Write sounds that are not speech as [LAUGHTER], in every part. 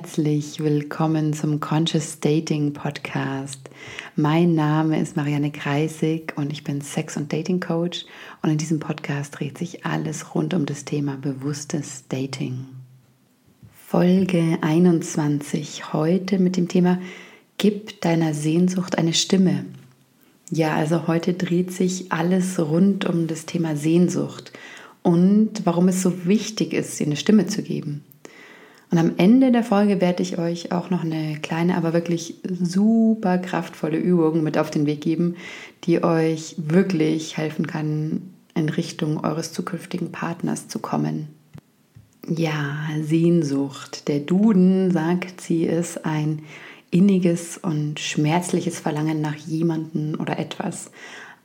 herzlich willkommen zum Conscious Dating Podcast. Mein Name ist Marianne Kreisig und ich bin Sex- und Dating Coach und in diesem Podcast dreht sich alles rund um das Thema bewusstes Dating. Folge 21 heute mit dem Thema Gib deiner Sehnsucht eine Stimme. Ja, also heute dreht sich alles rund um das Thema Sehnsucht und warum es so wichtig ist, ihr eine Stimme zu geben. Und am Ende der Folge werde ich euch auch noch eine kleine, aber wirklich super kraftvolle Übung mit auf den Weg geben, die euch wirklich helfen kann, in Richtung eures zukünftigen Partners zu kommen. Ja, Sehnsucht. Der Duden sagt, sie ist ein inniges und schmerzliches Verlangen nach jemanden oder etwas.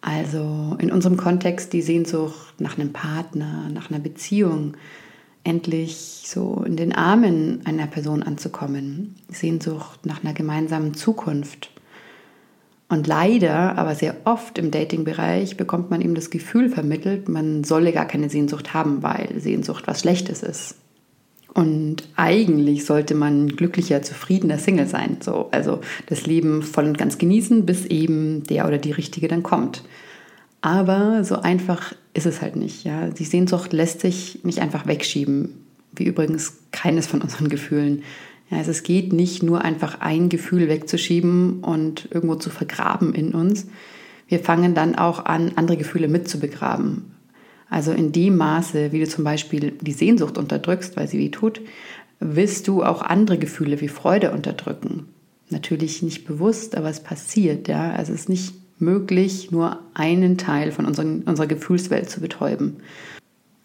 Also in unserem Kontext die Sehnsucht nach einem Partner, nach einer Beziehung, endlich so in den Armen einer Person anzukommen, Sehnsucht nach einer gemeinsamen Zukunft. Und leider, aber sehr oft im Dating-Bereich bekommt man eben das Gefühl vermittelt, man solle gar keine Sehnsucht haben, weil Sehnsucht was Schlechtes ist. Und eigentlich sollte man glücklicher, zufriedener Single sein. So, also das Leben voll und ganz genießen, bis eben der oder die Richtige dann kommt. Aber so einfach ist es halt nicht. Ja? Die Sehnsucht lässt sich nicht einfach wegschieben, wie übrigens keines von unseren Gefühlen. Ja, also es geht nicht nur einfach ein Gefühl wegzuschieben und irgendwo zu vergraben in uns. Wir fangen dann auch an, andere Gefühle mit zu begraben. Also in dem Maße, wie du zum Beispiel die Sehnsucht unterdrückst, weil sie weh tut, willst du auch andere Gefühle wie Freude unterdrücken. Natürlich nicht bewusst, aber es passiert. Ja? Also es ist nicht möglich, nur einen Teil von unseren, unserer Gefühlswelt zu betäuben.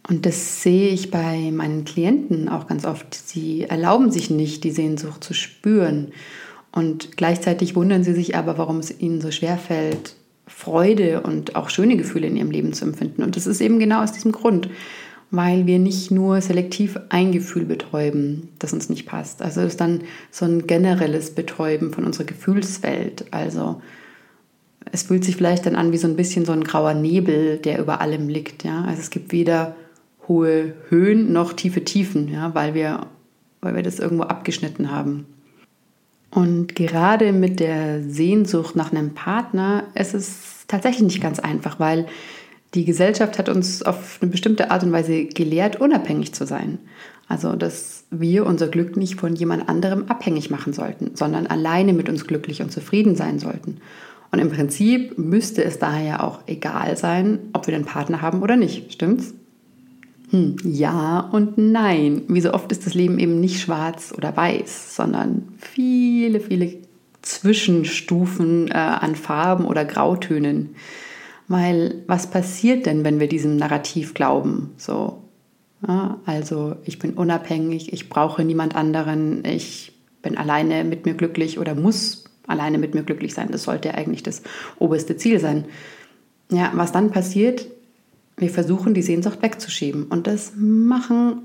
Und das sehe ich bei meinen Klienten auch ganz oft. Sie erlauben sich nicht, die Sehnsucht zu spüren. Und gleichzeitig wundern sie sich aber, warum es ihnen so schwer fällt, Freude und auch schöne Gefühle in ihrem Leben zu empfinden. Und das ist eben genau aus diesem Grund, weil wir nicht nur selektiv ein Gefühl betäuben, das uns nicht passt. Also es ist dann so ein generelles Betäuben von unserer Gefühlswelt. Also es fühlt sich vielleicht dann an wie so ein bisschen so ein grauer Nebel, der über allem liegt. Ja? Also es gibt weder hohe Höhen noch tiefe Tiefen, ja? weil, wir, weil wir das irgendwo abgeschnitten haben. Und gerade mit der Sehnsucht nach einem Partner ist es tatsächlich nicht ganz einfach, weil die Gesellschaft hat uns auf eine bestimmte Art und Weise gelehrt, unabhängig zu sein. Also, dass wir unser Glück nicht von jemand anderem abhängig machen sollten, sondern alleine mit uns glücklich und zufrieden sein sollten. Und im Prinzip müsste es daher auch egal sein, ob wir den Partner haben oder nicht. Stimmt's? Hm, ja und nein. Wie so oft ist das Leben eben nicht schwarz oder weiß, sondern viele, viele Zwischenstufen äh, an Farben oder Grautönen. Weil was passiert denn, wenn wir diesem Narrativ glauben? So, ja, also ich bin unabhängig, ich brauche niemand anderen, ich bin alleine mit mir glücklich oder muss alleine mit mir glücklich sein. Das sollte eigentlich das oberste Ziel sein. Ja, was dann passiert, wir versuchen die Sehnsucht wegzuschieben. Und das machen,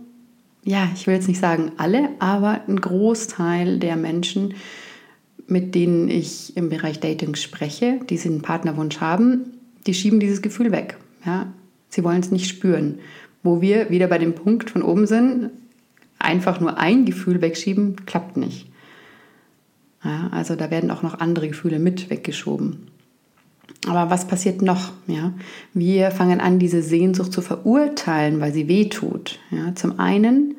ja, ich will jetzt nicht sagen alle, aber ein Großteil der Menschen, mit denen ich im Bereich Dating spreche, die einen Partnerwunsch haben, die schieben dieses Gefühl weg. Ja? Sie wollen es nicht spüren. Wo wir wieder bei dem Punkt von oben sind, einfach nur ein Gefühl wegschieben, klappt nicht. Ja, also da werden auch noch andere Gefühle mit weggeschoben. Aber was passiert noch? Ja, wir fangen an, diese Sehnsucht zu verurteilen, weil sie weh tut. Ja, zum einen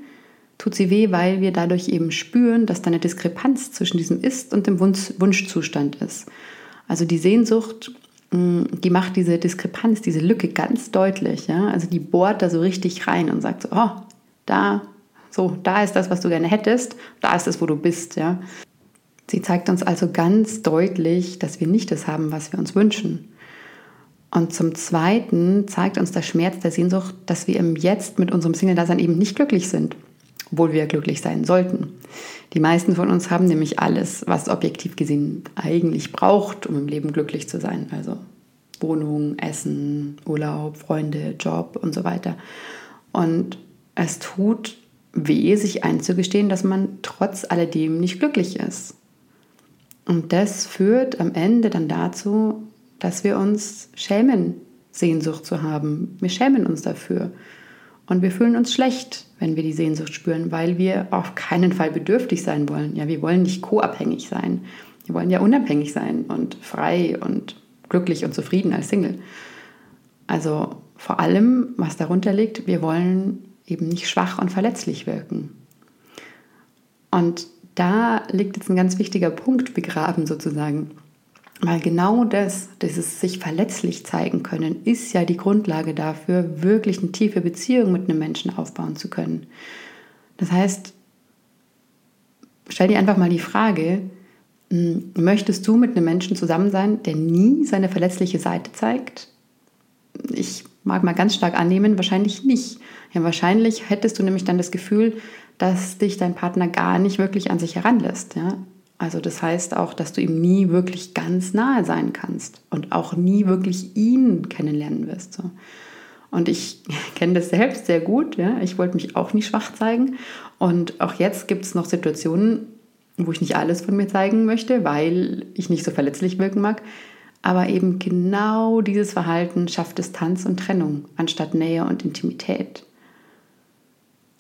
tut sie weh, weil wir dadurch eben spüren, dass da eine Diskrepanz zwischen diesem Ist und dem Wunsch, Wunschzustand ist. Also die Sehnsucht, mm, die macht diese Diskrepanz, diese Lücke ganz deutlich. Ja? Also die bohrt da so richtig rein und sagt so, oh, da, so, da ist das, was du gerne hättest, da ist es, wo du bist. Ja? Sie zeigt uns also ganz deutlich, dass wir nicht das haben, was wir uns wünschen. Und zum Zweiten zeigt uns der Schmerz der Sehnsucht, dass wir im Jetzt mit unserem Single-Dasein eben nicht glücklich sind, obwohl wir glücklich sein sollten. Die meisten von uns haben nämlich alles, was objektiv gesehen eigentlich braucht, um im Leben glücklich zu sein. Also Wohnung, Essen, Urlaub, Freunde, Job und so weiter. Und es tut weh, sich einzugestehen, dass man trotz alledem nicht glücklich ist. Und das führt am Ende dann dazu, dass wir uns schämen, Sehnsucht zu haben. Wir schämen uns dafür. Und wir fühlen uns schlecht, wenn wir die Sehnsucht spüren, weil wir auf keinen Fall bedürftig sein wollen. Ja, wir wollen nicht co-abhängig sein. Wir wollen ja unabhängig sein und frei und glücklich und zufrieden als Single. Also vor allem, was darunter liegt, wir wollen eben nicht schwach und verletzlich wirken. Und da liegt jetzt ein ganz wichtiger Punkt begraben sozusagen. Weil genau das, dieses sich verletzlich zeigen können, ist ja die Grundlage dafür, wirklich eine tiefe Beziehung mit einem Menschen aufbauen zu können. Das heißt, stell dir einfach mal die Frage, hm, möchtest du mit einem Menschen zusammen sein, der nie seine verletzliche Seite zeigt? Ich mag mal ganz stark annehmen, wahrscheinlich nicht. Ja, wahrscheinlich hättest du nämlich dann das Gefühl, dass dich dein Partner gar nicht wirklich an sich heranlässt. Ja? Also das heißt auch, dass du ihm nie wirklich ganz nahe sein kannst und auch nie wirklich ihn kennenlernen wirst. So. Und ich [LAUGHS] kenne das selbst sehr gut. Ja? Ich wollte mich auch nicht schwach zeigen. Und auch jetzt gibt es noch Situationen, wo ich nicht alles von mir zeigen möchte, weil ich nicht so verletzlich wirken mag. Aber eben genau dieses Verhalten schafft Distanz und Trennung anstatt Nähe und Intimität.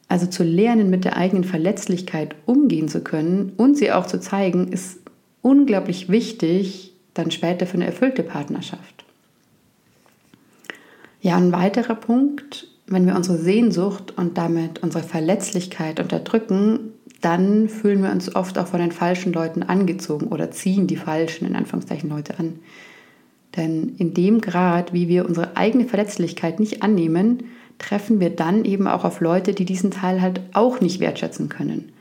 Also zu lernen, mit der eigenen Verletzlichkeit umgehen zu können und sie auch zu zeigen, ist unglaublich wichtig dann später für eine erfüllte Partnerschaft. Ja, ein weiterer Punkt, wenn wir unsere Sehnsucht und damit unsere Verletzlichkeit unterdrücken, dann fühlen wir uns oft auch von den falschen Leuten angezogen oder ziehen die falschen, in Anführungszeichen, Leute an. Denn in dem Grad, wie wir unsere eigene Verletzlichkeit nicht annehmen, treffen wir dann eben auch auf Leute, die diesen Teil halt auch nicht wertschätzen können.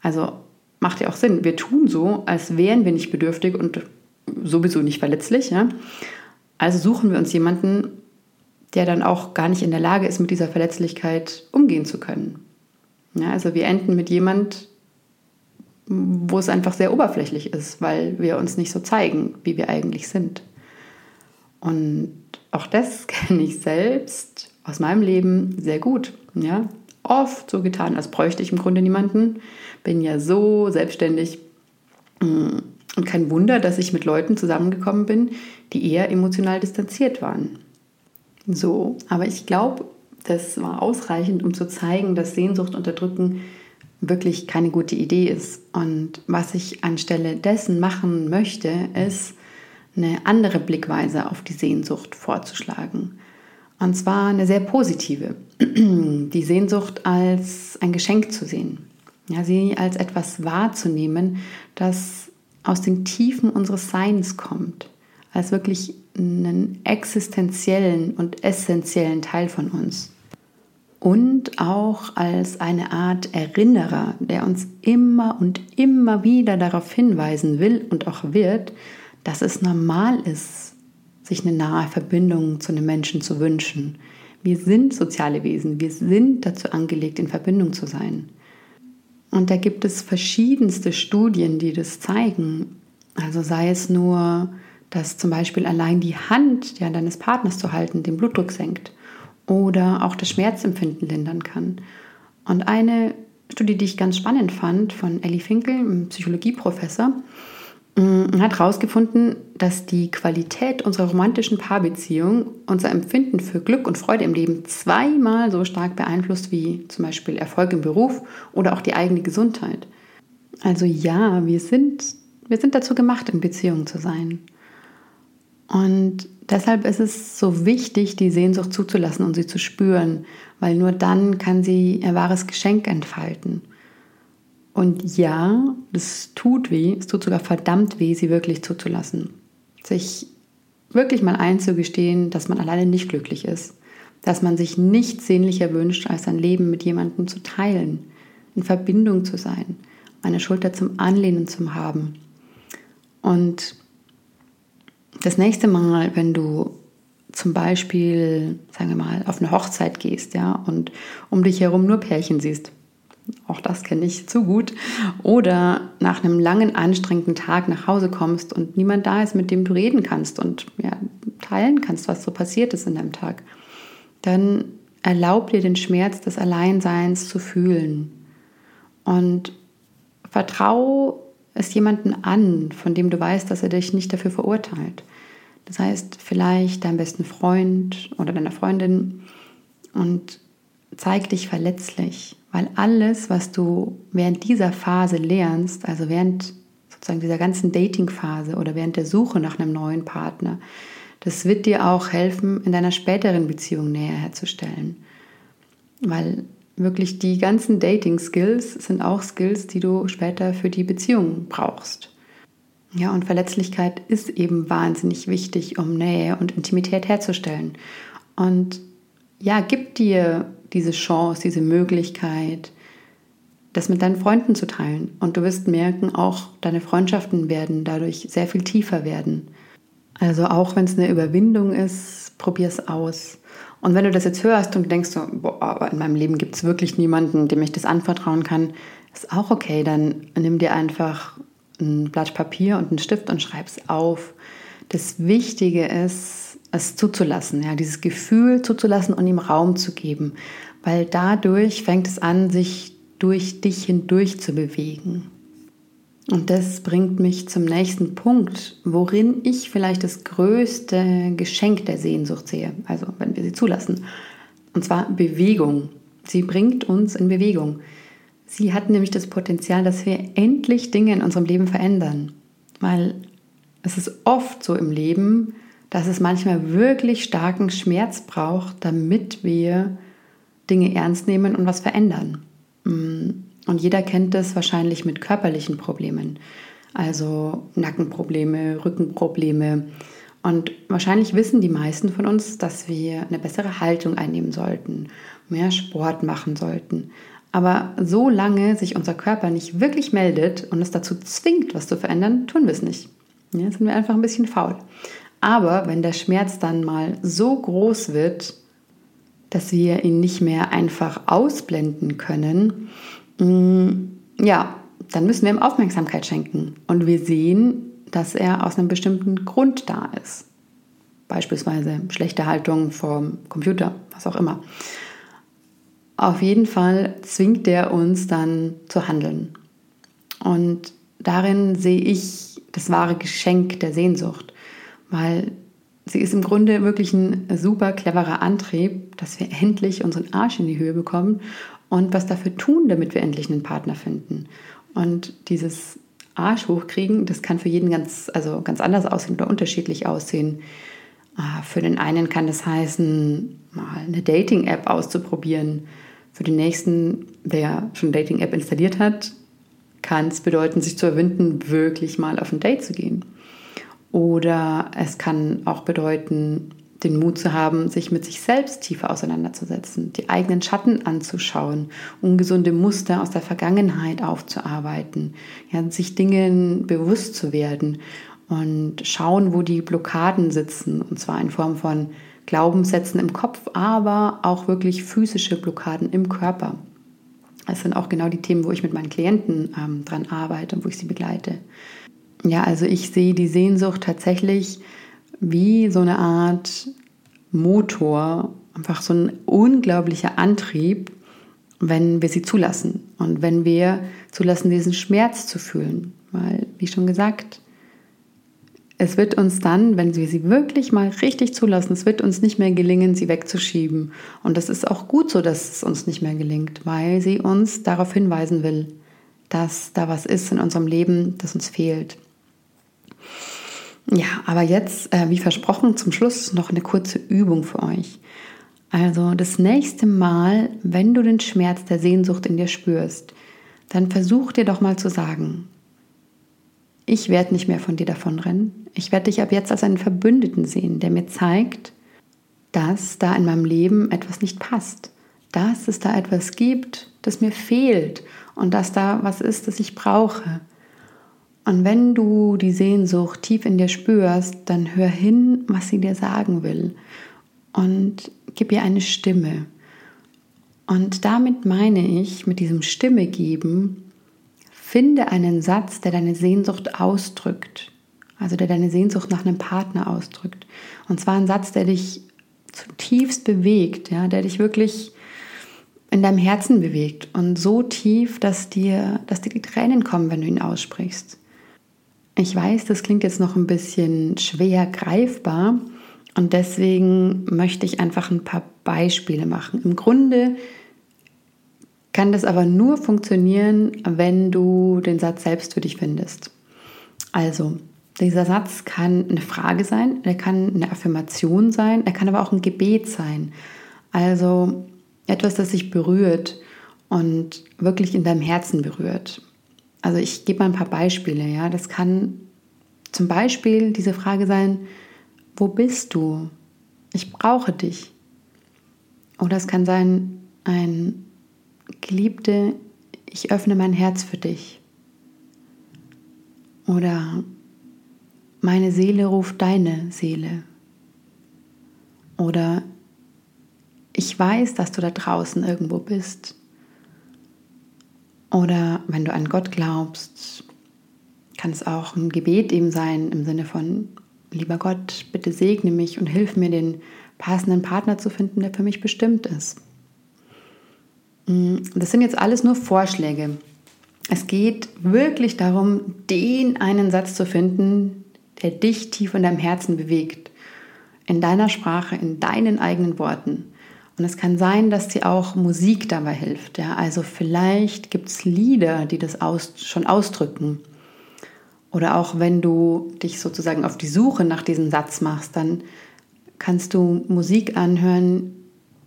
Also macht ja auch Sinn. Wir tun so, als wären wir nicht bedürftig und sowieso nicht verletzlich. Ja? Also suchen wir uns jemanden, der dann auch gar nicht in der Lage ist, mit dieser Verletzlichkeit umgehen zu können. Ja, also wir enden mit jemand, wo es einfach sehr oberflächlich ist, weil wir uns nicht so zeigen, wie wir eigentlich sind. Und auch das [LAUGHS] kenne ich selbst aus meinem Leben sehr gut. Ja? Oft so getan, als bräuchte ich im Grunde niemanden. Bin ja so selbstständig. Mm, und kein Wunder, dass ich mit Leuten zusammengekommen bin, die eher emotional distanziert waren. So, aber ich glaube, das war ausreichend, um zu zeigen, dass Sehnsucht unterdrücken wirklich keine gute Idee ist. Und was ich anstelle dessen machen möchte, ist, eine andere Blickweise auf die Sehnsucht vorzuschlagen. Und zwar eine sehr positive. [CLEARS THROAT] Die Sehnsucht als ein Geschenk zu sehen. Ja, sie als etwas wahrzunehmen, das aus den Tiefen unseres Seins kommt. Als wirklich einen existenziellen und essentiellen Teil von uns. Und auch als eine Art Erinnerer, der uns immer und immer wieder darauf hinweisen will und auch wird, dass es normal ist, sich eine nahe Verbindung zu einem Menschen zu wünschen. Wir sind soziale Wesen, wir sind dazu angelegt, in Verbindung zu sein. Und da gibt es verschiedenste Studien, die das zeigen. Also sei es nur, dass zum Beispiel allein die Hand ja, deines Partners zu halten den Blutdruck senkt oder auch das Schmerzempfinden lindern kann. Und eine Studie, die ich ganz spannend fand, von Ellie Finkel, einem Psychologieprofessor, Mm, hat herausgefunden, dass die Qualität unserer romantischen Paarbeziehung unser Empfinden für Glück und Freude im Leben zweimal so stark beeinflusst wie zum Beispiel Erfolg im Beruf oder auch die eigene Gesundheit. Also ja, wir sind, wir sind dazu gemacht, in Beziehung zu sein. Und deshalb ist es so wichtig, die Sehnsucht zuzulassen und sie zu spüren, weil nur dann kann sie ihr wahres Geschenk entfalten. Und ja, es tut weh, es tut sogar verdammt weh, sie wirklich zuzulassen. Sich wirklich mal einzugestehen, dass man alleine nicht glücklich ist, dass man sich nichts sehnlicher wünscht, als sein Leben mit jemandem zu teilen, in Verbindung zu sein, eine Schulter zum Anlehnen zu haben. Und das nächste Mal, wenn du zum Beispiel, sagen wir mal, auf eine Hochzeit gehst, ja, und um dich herum nur Pärchen siehst, auch das kenne ich zu gut, oder nach einem langen, anstrengenden Tag nach Hause kommst und niemand da ist, mit dem du reden kannst und ja, teilen kannst, was so passiert ist in deinem Tag, dann erlaub dir den Schmerz des Alleinseins zu fühlen. Und vertrau es jemanden an, von dem du weißt, dass er dich nicht dafür verurteilt. Das heißt, vielleicht deinem besten Freund oder deiner Freundin. Und zeig dich verletzlich, weil alles, was du während dieser Phase lernst, also während sozusagen dieser ganzen Dating-Phase oder während der Suche nach einem neuen Partner, das wird dir auch helfen, in deiner späteren Beziehung näher herzustellen. Weil wirklich die ganzen Dating-Skills sind auch Skills, die du später für die Beziehung brauchst. Ja, und Verletzlichkeit ist eben wahnsinnig wichtig, um Nähe und Intimität herzustellen. Und ja, gib dir diese Chance, diese Möglichkeit, das mit deinen Freunden zu teilen. Und du wirst merken, auch deine Freundschaften werden dadurch sehr viel tiefer werden. Also auch wenn es eine Überwindung ist, probier es aus. Und wenn du das jetzt hörst und denkst so, boah, aber in meinem Leben gibt es wirklich niemanden, dem ich das anvertrauen kann, ist auch okay. Dann nimm dir einfach ein Blatt Papier und einen Stift und schreib es auf. Das Wichtige ist, es zuzulassen, ja, dieses Gefühl zuzulassen und ihm Raum zu geben, weil dadurch fängt es an, sich durch dich hindurch zu bewegen. Und das bringt mich zum nächsten Punkt, worin ich vielleicht das größte Geschenk der Sehnsucht sehe, also wenn wir sie zulassen. Und zwar Bewegung. Sie bringt uns in Bewegung. Sie hat nämlich das Potenzial, dass wir endlich Dinge in unserem Leben verändern. Weil es ist oft so im Leben, dass es manchmal wirklich starken Schmerz braucht, damit wir Dinge ernst nehmen und was verändern. Mm. Und jeder kennt das wahrscheinlich mit körperlichen Problemen, also Nackenprobleme, Rückenprobleme. Und wahrscheinlich wissen die meisten von uns, dass wir eine bessere Haltung einnehmen sollten, mehr Sport machen sollten. Aber solange sich unser Körper nicht wirklich meldet und es dazu zwingt, was zu verändern, tun wir es nicht. Ja, sind wir einfach ein bisschen faul. Aber wenn der Schmerz dann mal so groß wird, dass wir ihn nicht mehr einfach ausblenden können, Mm, ja, dann müssen wir ihm Aufmerksamkeit schenken. Und wir sehen, dass er aus einem bestimmten Grund da ist. Beispielsweise schlechte Haltung vom Computer, was auch immer. Auf jeden Fall zwingt er uns dann zu handeln. Und darin sehe ich das wahre Geschenk der Sehnsucht, weil sie ist im Grunde wirklich ein super cleverer Antrieb, dass wir endlich unseren Arsch in die Höhe bekommen und was dafür tun, damit wir endlich einen Partner finden. Und dieses Arsch hochkriegen, das kann für jeden ganz, also ganz anders aussehen oder unterschiedlich aussehen. Ah, für den einen kann das heißen, mal eine Dating-App auszuprobieren. Für den nächsten, der schon eine Dating-App installiert hat, kann es bedeuten, sich zu erwinden, wirklich mal auf ein Date zu gehen. Oder es kann auch bedeuten, den Mut zu haben, sich mit sich selbst tiefer auseinanderzusetzen, die eigenen Schatten anzuschauen, ungesunde Muster aus der Vergangenheit aufzuarbeiten, ja, sich Dingen bewusst zu werden und schauen, wo die Blockaden sitzen, und zwar in Form von Glaubenssätzen im Kopf, aber auch wirklich physische Blockaden im Körper. Das sind auch genau die Themen, wo ich mit meinen Klienten ähm, dran arbeite und wo ich sie begleite. Ja, also ich sehe die Sehnsucht tatsächlich wie so eine Art Motor, einfach so ein unglaublicher Antrieb, wenn wir sie zulassen und wenn wir zulassen, diesen Schmerz zu fühlen. Weil, wie schon gesagt, es wird uns dann, wenn wir sie wirklich mal richtig zulassen, es wird uns nicht mehr gelingen, sie wegzuschieben. Und das ist auch gut so, dass es uns nicht mehr gelingt, weil sie uns darauf hinweisen will, dass da was ist in unserem Leben, das uns fehlt. Ja, aber jetzt, äh, wie versprochen, zum Schluss noch eine kurze Übung für euch. Also das nächste Mal, wenn du den Schmerz der Sehnsucht in dir spürst, dann versuch dir doch mal zu sagen, ich werde nicht mehr von dir davonrennen. Ich werde dich ab jetzt als einen Verbündeten sehen, der mir zeigt, dass da in meinem Leben etwas nicht passt, dass es da etwas gibt, das mir fehlt und dass da was ist, das ich brauche. Und wenn du die Sehnsucht tief in dir spürst, dann hör hin, was sie dir sagen will und gib ihr eine Stimme. Und damit meine ich, mit diesem Stimme geben, finde einen Satz, der deine Sehnsucht ausdrückt. Also der deine Sehnsucht nach einem Partner ausdrückt. Und zwar ein Satz, der dich zutiefst bewegt, ja, der dich wirklich in deinem Herzen bewegt und so tief, dass dir, dass dir die Tränen kommen, wenn du ihn aussprichst. Ich weiß, das klingt jetzt noch ein bisschen schwer greifbar und deswegen möchte ich einfach ein paar Beispiele machen. Im Grunde kann das aber nur funktionieren, wenn du den Satz selbst für dich findest. Also, dieser Satz kann eine Frage sein, er kann eine Affirmation sein, er kann aber auch ein Gebet sein. Also etwas, das sich berührt und wirklich in deinem Herzen berührt. Also ich gebe mal ein paar Beispiele. Ja, das kann zum Beispiel diese Frage sein: Wo bist du? Ich brauche dich. Oder es kann sein: Ein Geliebte, ich öffne mein Herz für dich. Oder meine Seele ruft deine Seele. Oder ich weiß, dass du da draußen irgendwo bist. Oder wenn du an Gott glaubst, kann es auch ein Gebet eben sein im Sinne von, lieber Gott, bitte segne mich und hilf mir, den passenden Partner zu finden, der für mich bestimmt ist. Mm, das sind jetzt alles nur Vorschläge. Es geht wirklich darum, den einen Satz zu finden, der dich tief in deinem Herzen bewegt. In deiner Sprache, in deinen eigenen Worten. Und es kann sein, dass dir auch Musik dabei hilft. Ja? Also vielleicht gibt es Lieder, die das aus, schon ausdrücken. Oder auch wenn du dich sozusagen auf die Suche nach diesem Satz machst, dann kannst du Musik anhören,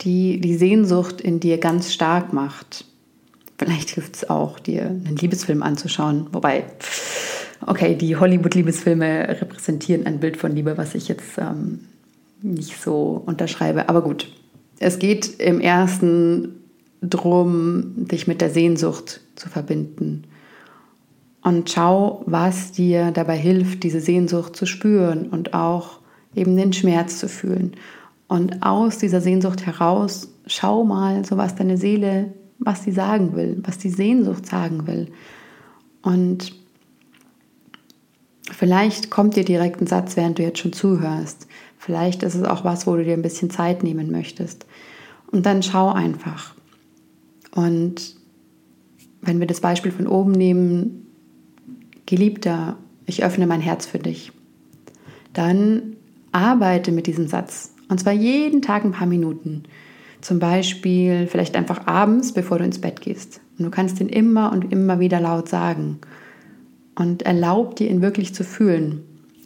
die die Sehnsucht in dir ganz stark macht. Vielleicht hilft es auch, dir einen Liebesfilm anzuschauen. Wobei, okay, die Hollywood-Liebesfilme repräsentieren ein Bild von Liebe, was ich jetzt ähm, nicht so unterschreibe. Aber gut, es geht im ersten drum, dich mit der Sehnsucht zu verbinden. Und schau, was dir dabei hilft, diese Sehnsucht zu spüren und auch eben den Schmerz zu fühlen. Und aus dieser Sehnsucht heraus, schau mal, so was deine Seele, was sie sagen will, was die Sehnsucht sagen will. Und vielleicht kommt dir direkt ein Satz, während du jetzt schon zuhörst. Vielleicht ist es auch was, wo du dir ein bisschen Zeit nehmen möchtest. Und dann schau einfach. Und wenn wir das Beispiel von oben nehmen, Geliebter, ich öffne mein Herz für dich, dann arbeite mit diesem Satz. Und zwar jeden Tag ein paar Minuten. Zum Beispiel vielleicht einfach abends, bevor du ins Bett gehst. Und du kannst ihn immer und immer wieder laut sagen. Und erlaub dir, ihn wirklich zu fühlen.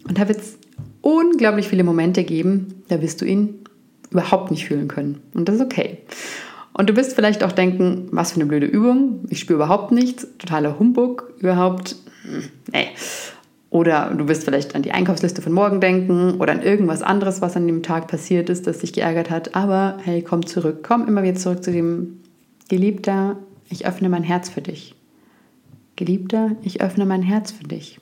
Und da wird es unglaublich viele Momente geben, da wirst du ihn überhaupt nicht fühlen können. Und das ist okay. Und du wirst vielleicht auch denken, was für eine blöde Übung, ich spüre überhaupt nichts, totaler Humbug, überhaupt, nee. Oder du wirst vielleicht an die Einkaufsliste von morgen denken oder an irgendwas anderes, was an dem Tag passiert ist, das dich geärgert hat. Aber hey, komm zurück, komm immer wieder zurück zu dem Geliebter, ich öffne mein Herz für dich. Geliebter, ich öffne mein Herz für dich.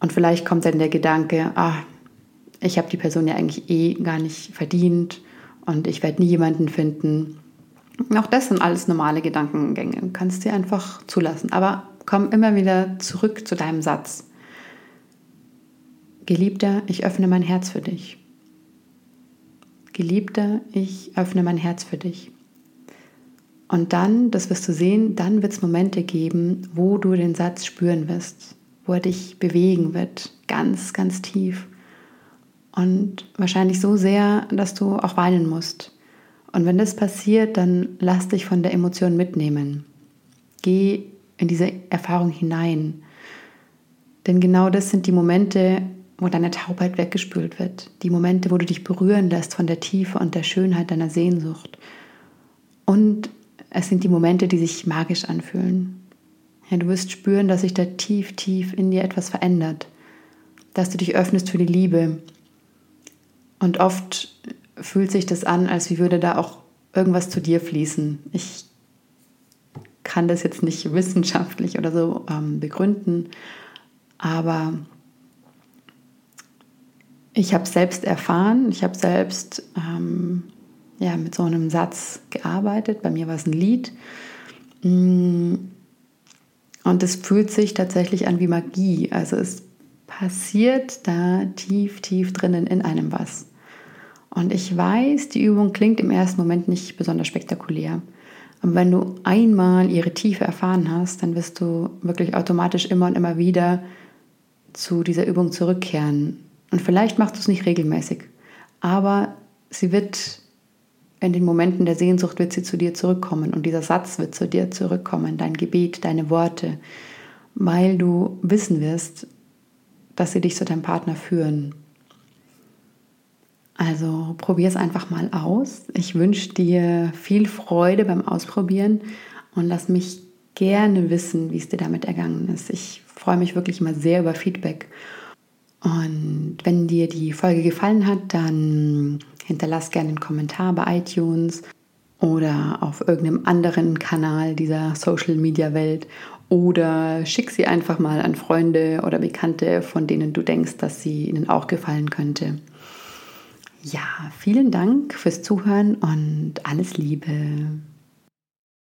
Und vielleicht kommt dann der Gedanke, ah, ich habe die Person ja eigentlich eh gar nicht verdient und ich werde nie jemanden finden. Auch das sind alles normale Gedankengänge. Kannst dir einfach zulassen. Aber komm immer wieder zurück zu deinem Satz. Geliebter, ich öffne mein Herz für dich. Geliebter, ich öffne mein Herz für dich. Und dann, das wirst du sehen, dann wird es Momente geben, wo du den Satz spüren wirst wo er dich bewegen wird, ganz, ganz tief. Und wahrscheinlich so sehr, dass du auch weinen musst. Und wenn das passiert, dann lass dich von der Emotion mitnehmen. Geh in diese Erfahrung hinein. Denn genau das sind die Momente, wo deine Taubheit weggespült wird. Die Momente, wo du dich berühren lässt von der Tiefe und der Schönheit deiner Sehnsucht. Und es sind die Momente, die sich magisch anfühlen. Ja, du wirst spüren, dass sich da tief, tief in dir etwas verändert, dass du dich öffnest für die Liebe. Und oft fühlt sich das an, als wie würde da auch irgendwas zu dir fließen. Ich kann das jetzt nicht [LAUGHS] wissenschaftlich oder so ähm, begründen, aber ich habe selbst erfahren, ich habe selbst ähm, ja, mit so einem Satz gearbeitet. Bei mir war es ein Lied. Mm, und es fühlt sich tatsächlich an wie Magie. Also es passiert da tief, tief drinnen in einem was. Und ich weiß, die Übung klingt im ersten Moment nicht besonders spektakulär. Aber wenn du einmal ihre Tiefe erfahren hast, dann wirst du wirklich automatisch immer und immer wieder zu dieser Übung zurückkehren. Und vielleicht machst du es nicht regelmäßig, aber sie wird in den Momenten der Sehnsucht wird sie zu dir zurückkommen und dieser Satz wird zu dir zurückkommen, dein Gebet, deine Worte, weil du wissen wirst, dass sie dich zu deinem Partner führen. Also probier es einfach mal aus. Ich wünsche dir viel Freude beim Ausprobieren und lass mich gerne wissen, wie es dir damit ergangen ist. Ich freue mich wirklich immer sehr über Feedback. Und wenn dir die Folge gefallen hat, dann hinterlass gerne einen Kommentar bei iTunes oder auf irgendeinem anderen Kanal dieser Social Media Welt oder schick sie einfach mal an Freunde oder Bekannte, von denen du denkst, dass sie ihnen auch gefallen könnte. Ja, vielen Dank fürs Zuhören und alles Liebe.